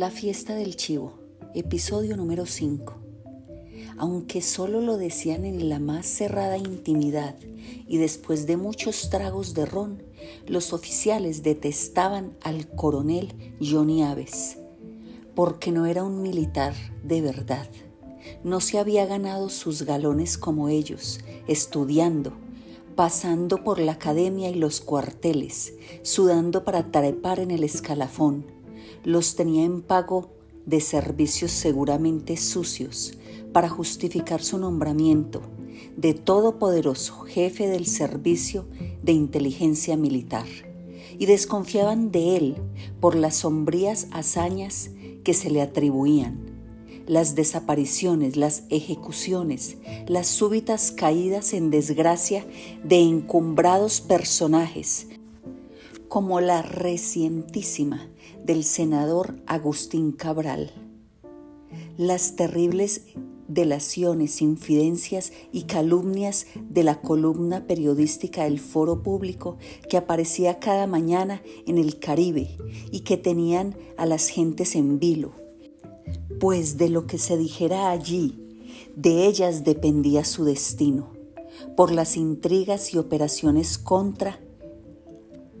La fiesta del chivo, episodio número 5. Aunque solo lo decían en la más cerrada intimidad y después de muchos tragos de ron, los oficiales detestaban al coronel Johnny Aves, porque no era un militar de verdad. No se había ganado sus galones como ellos, estudiando, pasando por la academia y los cuarteles, sudando para trepar en el escalafón los tenía en pago de servicios seguramente sucios para justificar su nombramiento de todopoderoso jefe del servicio de inteligencia militar y desconfiaban de él por las sombrías hazañas que se le atribuían, las desapariciones, las ejecuciones, las súbitas caídas en desgracia de encumbrados personajes como la recientísima del senador Agustín Cabral. Las terribles delaciones, infidencias y calumnias de la columna periodística del Foro Público que aparecía cada mañana en el Caribe y que tenían a las gentes en vilo. Pues de lo que se dijera allí, de ellas dependía su destino, por las intrigas y operaciones contra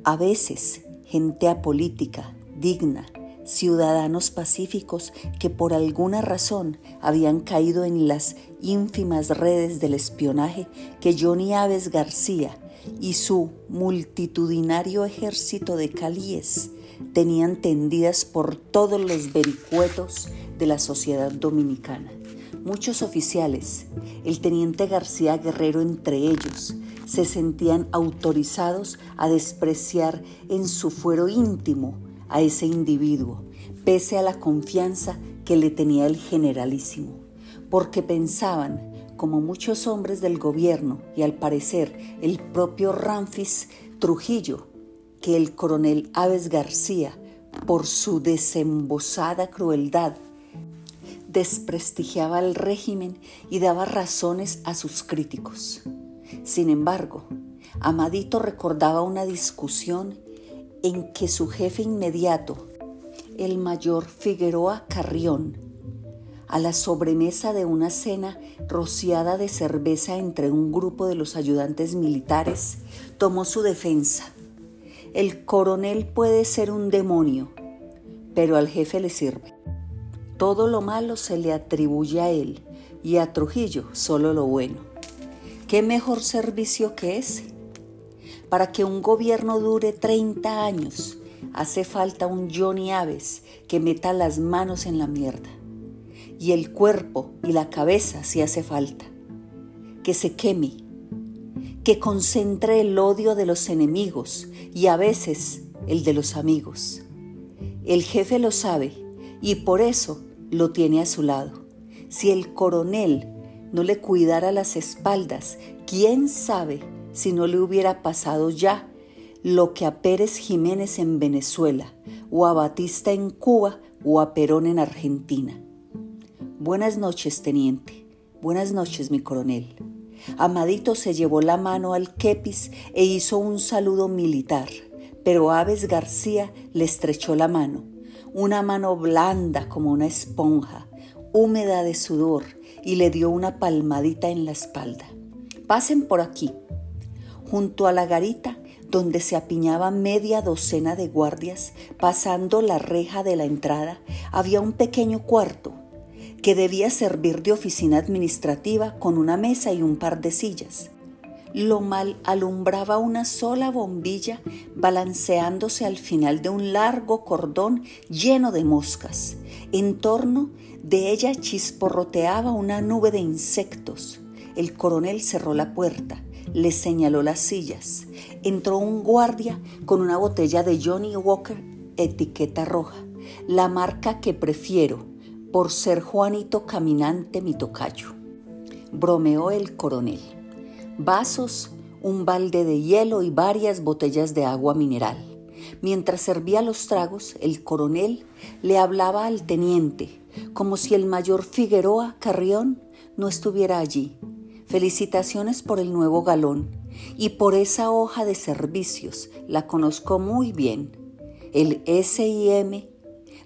a veces, gente apolítica, digna, ciudadanos pacíficos que por alguna razón habían caído en las ínfimas redes del espionaje que Johnny Aves García y su multitudinario ejército de calíes tenían tendidas por todos los vericuetos de la sociedad dominicana. Muchos oficiales, el teniente García Guerrero entre ellos, se sentían autorizados a despreciar en su fuero íntimo a ese individuo, pese a la confianza que le tenía el generalísimo, porque pensaban, como muchos hombres del gobierno y al parecer el propio Ramfis Trujillo, que el coronel Aves García, por su desembosada crueldad, desprestigiaba al régimen y daba razones a sus críticos. Sin embargo, Amadito recordaba una discusión en que su jefe inmediato, el mayor Figueroa Carrión, a la sobremesa de una cena rociada de cerveza entre un grupo de los ayudantes militares, tomó su defensa. El coronel puede ser un demonio, pero al jefe le sirve. Todo lo malo se le atribuye a él y a Trujillo solo lo bueno. ¿Qué mejor servicio que ese? Para que un gobierno dure 30 años, hace falta un Johnny Aves que meta las manos en la mierda. Y el cuerpo y la cabeza si hace falta. Que se queme. Que concentre el odio de los enemigos y a veces el de los amigos. El jefe lo sabe y por eso lo tiene a su lado. Si el coronel no le cuidara las espaldas, quién sabe si no le hubiera pasado ya lo que a Pérez Jiménez en Venezuela, o a Batista en Cuba, o a Perón en Argentina. Buenas noches, teniente. Buenas noches, mi coronel. Amadito se llevó la mano al kepis e hizo un saludo militar, pero Aves García le estrechó la mano, una mano blanda como una esponja, húmeda de sudor, y le dio una palmadita en la espalda. Pasen por aquí. Junto a la garita, donde se apiñaba media docena de guardias, pasando la reja de la entrada, había un pequeño cuarto que debía servir de oficina administrativa con una mesa y un par de sillas. Lo mal alumbraba una sola bombilla balanceándose al final de un largo cordón lleno de moscas. En torno de ella chisporroteaba una nube de insectos. El coronel cerró la puerta, le señaló las sillas. Entró un guardia con una botella de Johnny Walker etiqueta roja, la marca que prefiero por ser Juanito Caminante mi tocayo. Bromeó el coronel. Vasos, un balde de hielo y varias botellas de agua mineral. Mientras servía los tragos, el coronel le hablaba al teniente, como si el mayor Figueroa Carrión no estuviera allí. Felicitaciones por el nuevo galón y por esa hoja de servicios, la conozco muy bien. El SIM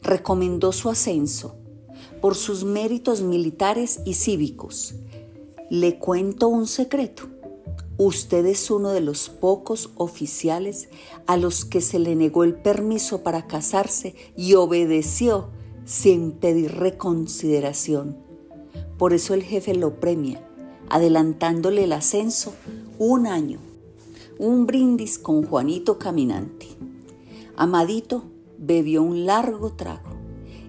recomendó su ascenso por sus méritos militares y cívicos. Le cuento un secreto. Usted es uno de los pocos oficiales a los que se le negó el permiso para casarse y obedeció sin pedir reconsideración. Por eso el jefe lo premia, adelantándole el ascenso un año. Un brindis con Juanito Caminante. Amadito bebió un largo trago.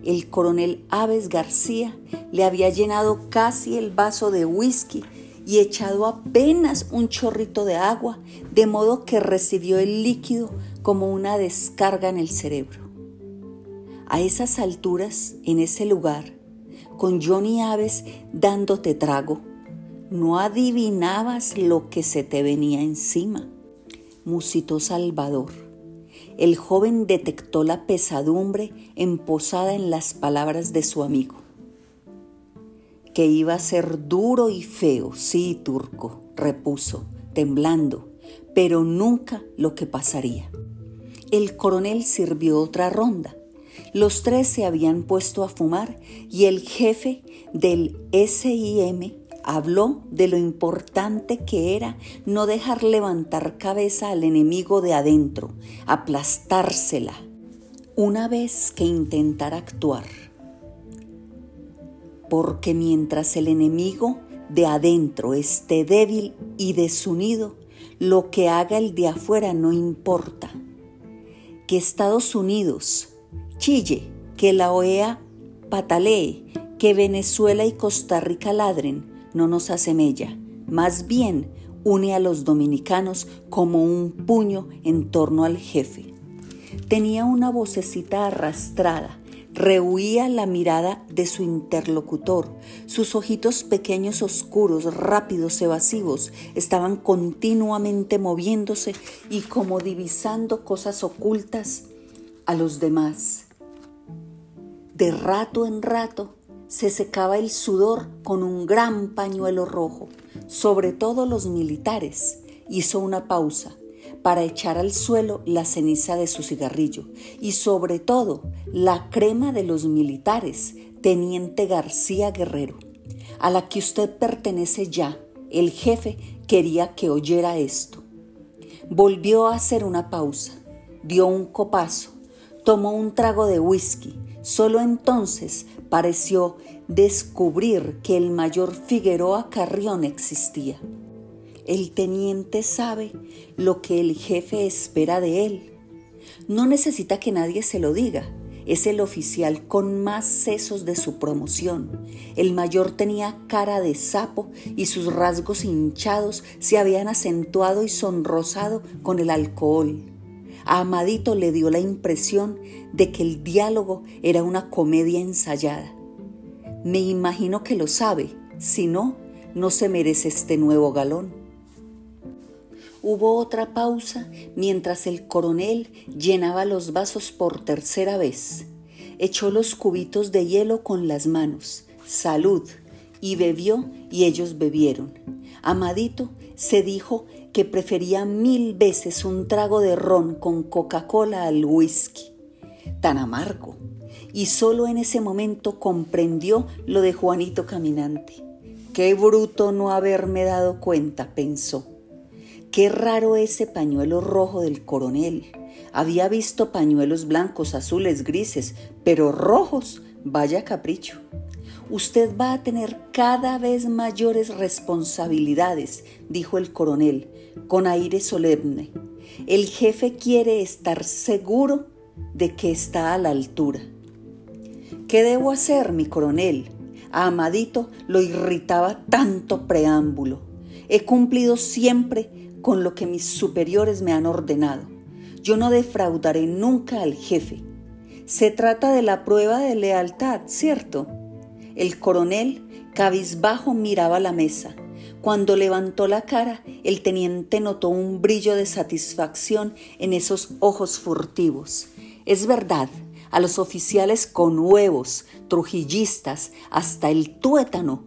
El coronel Aves García le había llenado casi el vaso de whisky y echado apenas un chorrito de agua, de modo que recibió el líquido como una descarga en el cerebro. A esas alturas, en ese lugar, con Johnny Aves dándote trago, no adivinabas lo que se te venía encima. Musitó Salvador el joven detectó la pesadumbre emposada en las palabras de su amigo. Que iba a ser duro y feo, sí, turco, repuso, temblando, pero nunca lo que pasaría. El coronel sirvió otra ronda. Los tres se habían puesto a fumar y el jefe del SIM habló de lo importante que era no dejar levantar cabeza al enemigo de adentro, aplastársela, una vez que intentara actuar. Porque mientras el enemigo de adentro esté débil y desunido, lo que haga el de afuera no importa. Que Estados Unidos chille, que la OEA patalee, que Venezuela y Costa Rica ladren, no nos asemella, más bien une a los dominicanos como un puño en torno al jefe. Tenía una vocecita arrastrada, rehuía la mirada de su interlocutor. Sus ojitos pequeños, oscuros, rápidos, evasivos, estaban continuamente moviéndose y como divisando cosas ocultas a los demás. De rato en rato se secaba el sudor con un gran pañuelo rojo, sobre todo los militares. Hizo una pausa para echar al suelo la ceniza de su cigarrillo y sobre todo la crema de los militares, Teniente García Guerrero, a la que usted pertenece ya. El jefe quería que oyera esto. Volvió a hacer una pausa, dio un copazo, tomó un trago de whisky. Solo entonces pareció descubrir que el mayor Figueroa Carrión existía. El teniente sabe lo que el jefe espera de él. No necesita que nadie se lo diga. Es el oficial con más sesos de su promoción. El mayor tenía cara de sapo y sus rasgos hinchados se habían acentuado y sonrosado con el alcohol. A Amadito le dio la impresión de que el diálogo era una comedia ensayada. Me imagino que lo sabe, si no, no se merece este nuevo galón. Hubo otra pausa mientras el coronel llenaba los vasos por tercera vez. Echó los cubitos de hielo con las manos. Salud. Y bebió y ellos bebieron. Amadito se dijo que prefería mil veces un trago de ron con Coca-Cola al whisky. Tan amargo. Y solo en ese momento comprendió lo de Juanito Caminante. Qué bruto no haberme dado cuenta, pensó. Qué raro ese pañuelo rojo del coronel. Había visto pañuelos blancos, azules, grises, pero rojos, vaya capricho. Usted va a tener cada vez mayores responsabilidades, dijo el coronel, con aire solemne. El jefe quiere estar seguro de que está a la altura. ¿Qué debo hacer, mi coronel? A Amadito lo irritaba tanto preámbulo. He cumplido siempre con lo que mis superiores me han ordenado. Yo no defraudaré nunca al jefe. Se trata de la prueba de lealtad, ¿cierto? El coronel, cabizbajo, miraba la mesa. Cuando levantó la cara, el teniente notó un brillo de satisfacción en esos ojos furtivos. Es verdad, a los oficiales con huevos, trujillistas, hasta el tuétano,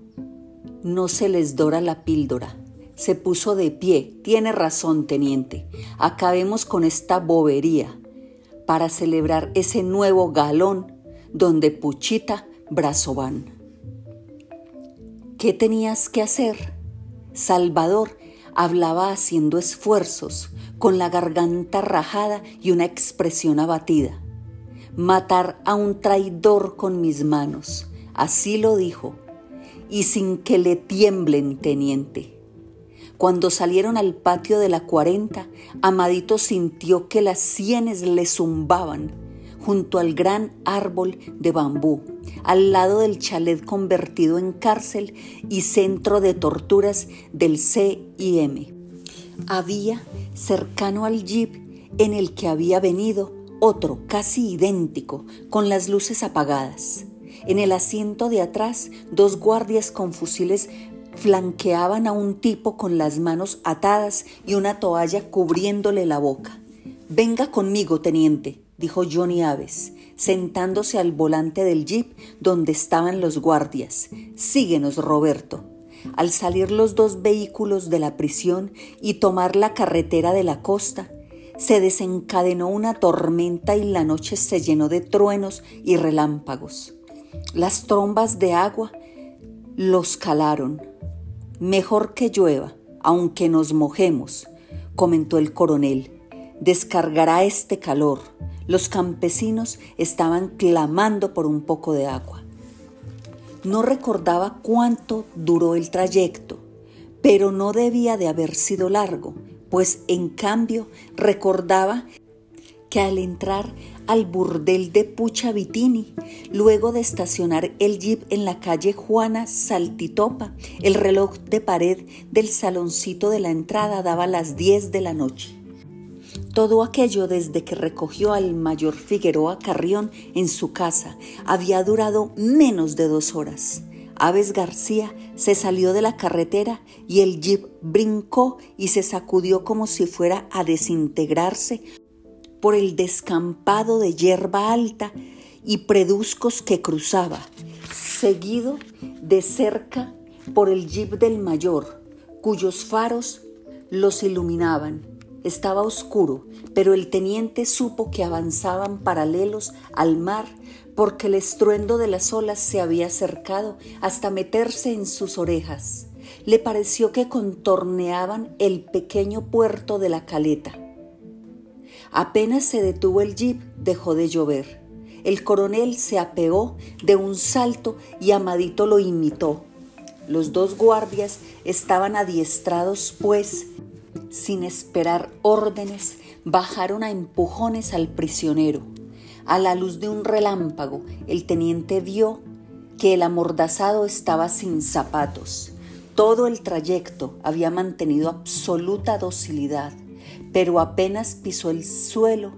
no se les dora la píldora. Se puso de pie. Tiene razón, teniente. Acabemos con esta bobería. Para celebrar ese nuevo galón, donde Puchita Brazovan. ¿Qué tenías que hacer? Salvador hablaba haciendo esfuerzos, con la garganta rajada y una expresión abatida. Matar a un traidor con mis manos, así lo dijo, y sin que le tiemblen, teniente. Cuando salieron al patio de la cuarenta, Amadito sintió que las sienes le zumbaban junto al gran árbol de bambú, al lado del chalet convertido en cárcel y centro de torturas del CIM. Había, cercano al jeep en el que había venido, otro casi idéntico, con las luces apagadas. En el asiento de atrás, dos guardias con fusiles flanqueaban a un tipo con las manos atadas y una toalla cubriéndole la boca. Venga conmigo, teniente, dijo Johnny Aves, sentándose al volante del jeep donde estaban los guardias. Síguenos, Roberto. Al salir los dos vehículos de la prisión y tomar la carretera de la costa, se desencadenó una tormenta y la noche se llenó de truenos y relámpagos. Las trombas de agua los calaron. Mejor que llueva, aunque nos mojemos, comentó el coronel. Descargará este calor los campesinos estaban clamando por un poco de agua. No recordaba cuánto duró el trayecto, pero no debía de haber sido largo, pues en cambio recordaba que al entrar al burdel de Pucha Vitini, luego de estacionar el jeep en la calle Juana Saltitopa, el reloj de pared del saloncito de la entrada daba las 10 de la noche. Todo aquello desde que recogió al mayor Figueroa Carrión en su casa había durado menos de dos horas. Aves García se salió de la carretera y el jeep brincó y se sacudió como si fuera a desintegrarse por el descampado de hierba alta y preduscos que cruzaba, seguido de cerca por el jeep del mayor, cuyos faros los iluminaban. Estaba oscuro, pero el teniente supo que avanzaban paralelos al mar porque el estruendo de las olas se había acercado hasta meterse en sus orejas. Le pareció que contorneaban el pequeño puerto de la caleta. Apenas se detuvo el jeep, dejó de llover. El coronel se apeó de un salto y Amadito lo imitó. Los dos guardias estaban adiestrados, pues, sin esperar órdenes, bajaron a empujones al prisionero. A la luz de un relámpago, el teniente vio que el amordazado estaba sin zapatos. Todo el trayecto había mantenido absoluta docilidad, pero apenas pisó el suelo,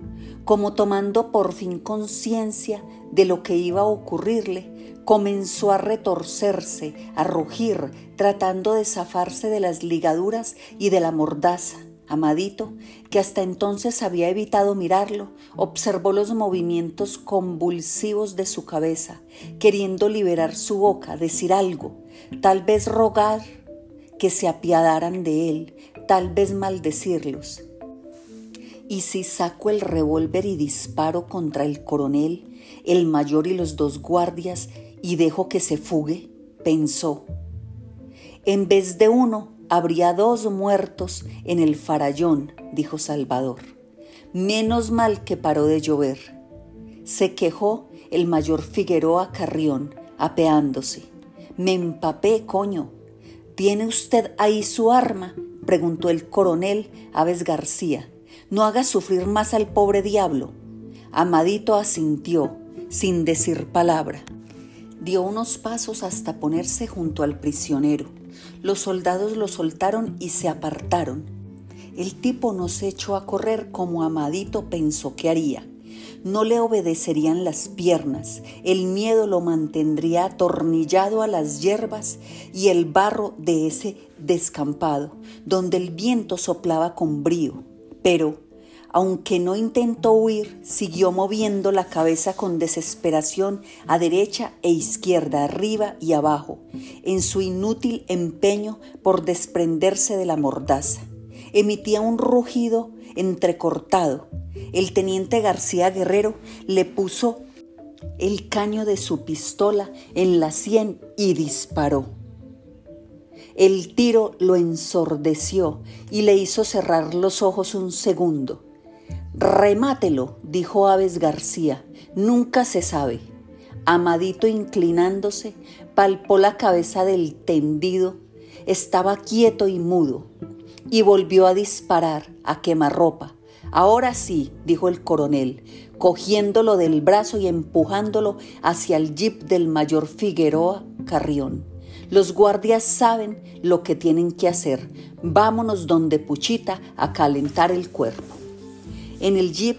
como tomando por fin conciencia de lo que iba a ocurrirle, comenzó a retorcerse, a rugir, tratando de zafarse de las ligaduras y de la mordaza. Amadito, que hasta entonces había evitado mirarlo, observó los movimientos convulsivos de su cabeza, queriendo liberar su boca, decir algo, tal vez rogar que se apiadaran de él, tal vez maldecirlos. ¿Y si saco el revólver y disparo contra el coronel, el mayor y los dos guardias y dejo que se fugue, pensó. En vez de uno, habría dos muertos en el farallón, dijo Salvador. Menos mal que paró de llover. Se quejó el mayor Figueroa Carrión, apeándose. Me empapé, coño. ¿Tiene usted ahí su arma? preguntó el coronel Aves García. No haga sufrir más al pobre diablo. Amadito asintió, sin decir palabra. Dio unos pasos hasta ponerse junto al prisionero. Los soldados lo soltaron y se apartaron. El tipo no se echó a correr como Amadito pensó que haría. No le obedecerían las piernas, el miedo lo mantendría atornillado a las hierbas y el barro de ese descampado, donde el viento soplaba con brío. Pero aunque no intentó huir, siguió moviendo la cabeza con desesperación a derecha e izquierda, arriba y abajo, en su inútil empeño por desprenderse de la mordaza. Emitía un rugido entrecortado. El teniente García Guerrero le puso el caño de su pistola en la sien y disparó. El tiro lo ensordeció y le hizo cerrar los ojos un segundo. Remátelo, dijo Aves García, nunca se sabe. Amadito inclinándose, palpó la cabeza del tendido, estaba quieto y mudo, y volvió a disparar a quemarropa. Ahora sí, dijo el coronel, cogiéndolo del brazo y empujándolo hacia el jeep del mayor Figueroa Carrión. Los guardias saben lo que tienen que hacer. Vámonos donde Puchita a calentar el cuerpo. En el jeep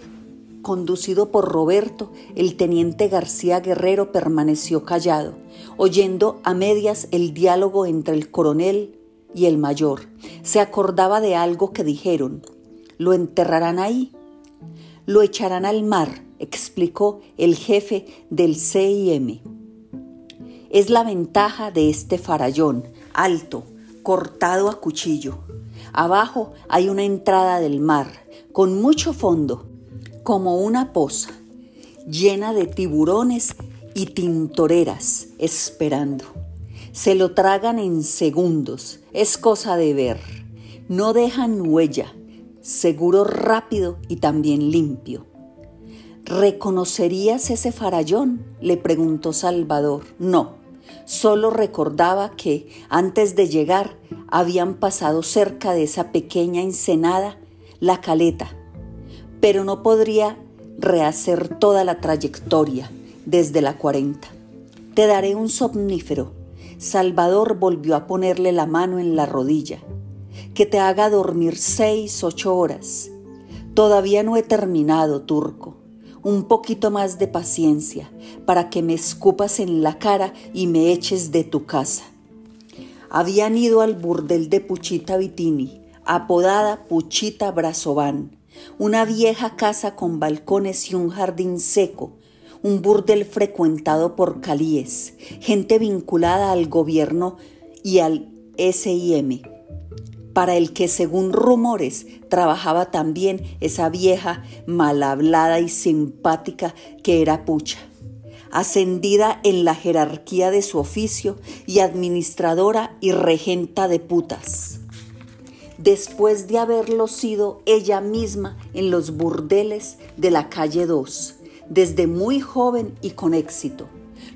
conducido por Roberto, el teniente García Guerrero permaneció callado, oyendo a medias el diálogo entre el coronel y el mayor. Se acordaba de algo que dijeron. ¿Lo enterrarán ahí? Lo echarán al mar, explicó el jefe del CIM. Es la ventaja de este farallón, alto, cortado a cuchillo. Abajo hay una entrada del mar, con mucho fondo, como una poza, llena de tiburones y tintoreras esperando. Se lo tragan en segundos, es cosa de ver. No dejan huella, seguro rápido y también limpio. ¿Reconocerías ese farallón? le preguntó Salvador. No, solo recordaba que antes de llegar habían pasado cerca de esa pequeña ensenada la caleta, pero no podría rehacer toda la trayectoria desde la 40. Te daré un somnífero. Salvador volvió a ponerle la mano en la rodilla que te haga dormir seis, ocho horas. Todavía no he terminado, turco. Un poquito más de paciencia para que me escupas en la cara y me eches de tu casa. Habían ido al burdel de Puchita Vitini, apodada Puchita Brazován, una vieja casa con balcones y un jardín seco, un burdel frecuentado por calíes, gente vinculada al gobierno y al SIM para el que según rumores trabajaba también esa vieja mal hablada y simpática que era Pucha, ascendida en la jerarquía de su oficio y administradora y regenta de putas. Después de haberlo sido ella misma en los burdeles de la calle 2, desde muy joven y con éxito,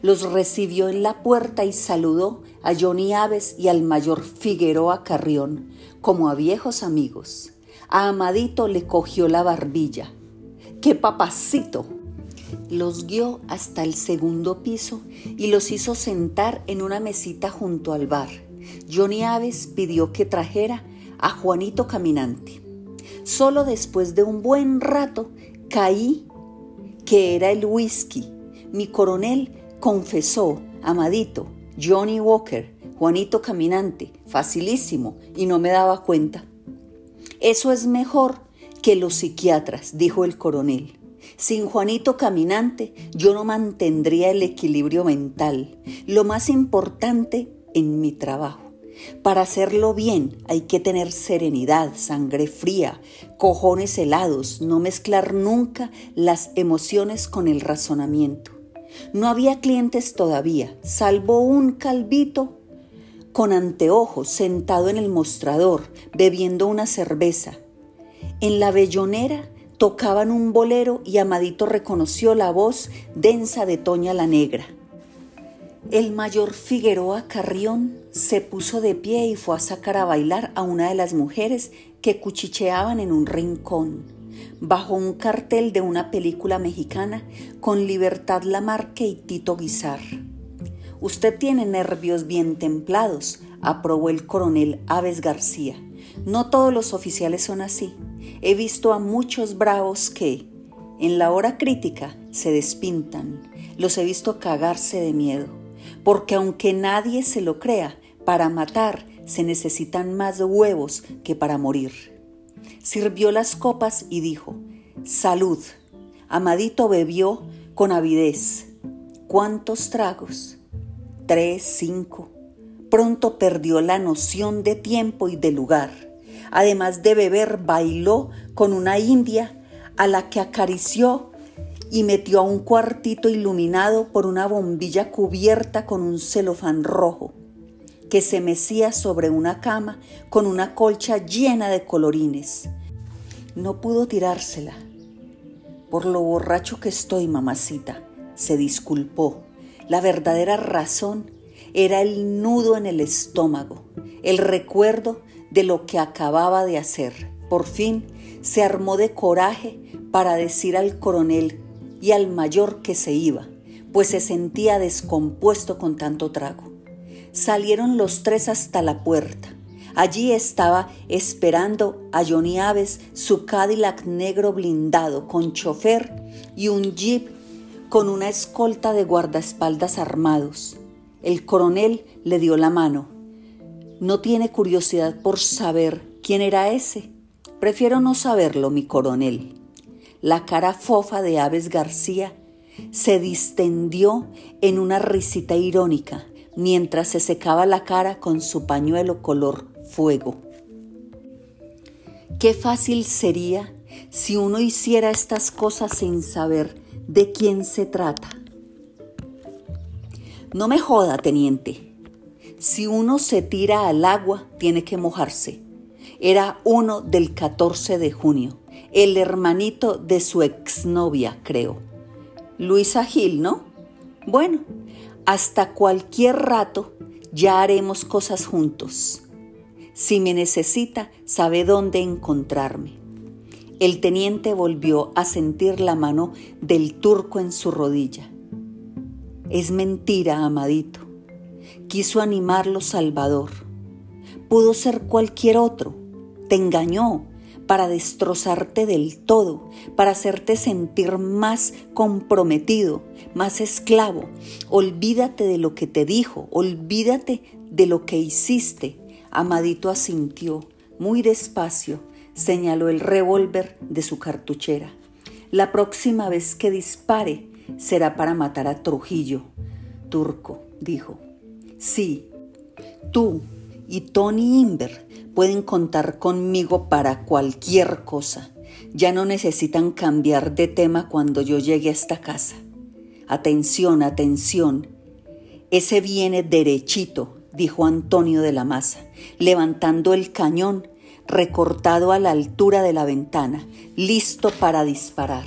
los recibió en la puerta y saludó a Johnny Aves y al mayor Figueroa Carrión, como a viejos amigos. A Amadito le cogió la barbilla. ¡Qué papacito! Los guió hasta el segundo piso y los hizo sentar en una mesita junto al bar. Johnny Aves pidió que trajera a Juanito Caminante. Solo después de un buen rato caí que era el whisky. Mi coronel confesó, Amadito, Johnny Walker, Juanito Caminante, facilísimo, y no me daba cuenta. Eso es mejor que los psiquiatras, dijo el coronel. Sin Juanito Caminante yo no mantendría el equilibrio mental, lo más importante en mi trabajo. Para hacerlo bien hay que tener serenidad, sangre fría, cojones helados, no mezclar nunca las emociones con el razonamiento. No había clientes todavía, salvo un calvito con anteojos sentado en el mostrador, bebiendo una cerveza. En la bellonera tocaban un bolero y Amadito reconoció la voz densa de Toña la Negra. El mayor Figueroa Carrión se puso de pie y fue a sacar a bailar a una de las mujeres que cuchicheaban en un rincón bajo un cartel de una película mexicana con Libertad Lamarque y Tito Guizar. Usted tiene nervios bien templados, aprobó el coronel Aves García. No todos los oficiales son así. He visto a muchos bravos que, en la hora crítica, se despintan. Los he visto cagarse de miedo. Porque aunque nadie se lo crea, para matar se necesitan más huevos que para morir sirvió las copas y dijo, Salud. Amadito bebió con avidez. ¿Cuántos tragos? Tres, cinco. Pronto perdió la noción de tiempo y de lugar. Además de beber, bailó con una india a la que acarició y metió a un cuartito iluminado por una bombilla cubierta con un celofán rojo que se mecía sobre una cama con una colcha llena de colorines. No pudo tirársela. Por lo borracho que estoy, mamacita, se disculpó. La verdadera razón era el nudo en el estómago, el recuerdo de lo que acababa de hacer. Por fin se armó de coraje para decir al coronel y al mayor que se iba, pues se sentía descompuesto con tanto trago. Salieron los tres hasta la puerta. Allí estaba esperando a Johnny Aves su Cadillac negro blindado con chofer y un jeep con una escolta de guardaespaldas armados. El coronel le dio la mano. ¿No tiene curiosidad por saber quién era ese? Prefiero no saberlo, mi coronel. La cara fofa de Aves García se distendió en una risita irónica mientras se secaba la cara con su pañuelo color fuego. Qué fácil sería si uno hiciera estas cosas sin saber de quién se trata. No me joda, teniente. Si uno se tira al agua, tiene que mojarse. Era uno del 14 de junio, el hermanito de su exnovia, creo. Luisa Gil, ¿no? Bueno, hasta cualquier rato ya haremos cosas juntos. Si me necesita, sabe dónde encontrarme. El teniente volvió a sentir la mano del turco en su rodilla. Es mentira, amadito. Quiso animarlo Salvador. Pudo ser cualquier otro. Te engañó para destrozarte del todo, para hacerte sentir más comprometido, más esclavo. Olvídate de lo que te dijo, olvídate de lo que hiciste Amadito asintió, muy despacio, señaló el revólver de su cartuchera. La próxima vez que dispare será para matar a Trujillo. Turco dijo. Sí, tú y Tony Inver pueden contar conmigo para cualquier cosa. Ya no necesitan cambiar de tema cuando yo llegue a esta casa. Atención, atención. Ese viene derechito dijo Antonio de la Maza, levantando el cañón recortado a la altura de la ventana, listo para disparar.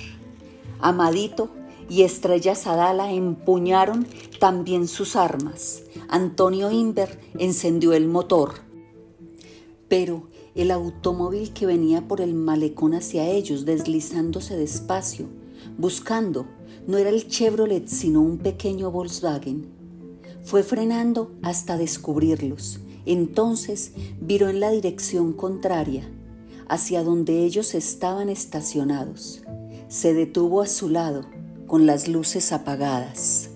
Amadito y Estrella Sadala empuñaron también sus armas. Antonio Inver encendió el motor. Pero el automóvil que venía por el malecón hacia ellos, deslizándose despacio, buscando, no era el Chevrolet, sino un pequeño Volkswagen. Fue frenando hasta descubrirlos. Entonces viró en la dirección contraria, hacia donde ellos estaban estacionados. Se detuvo a su lado, con las luces apagadas.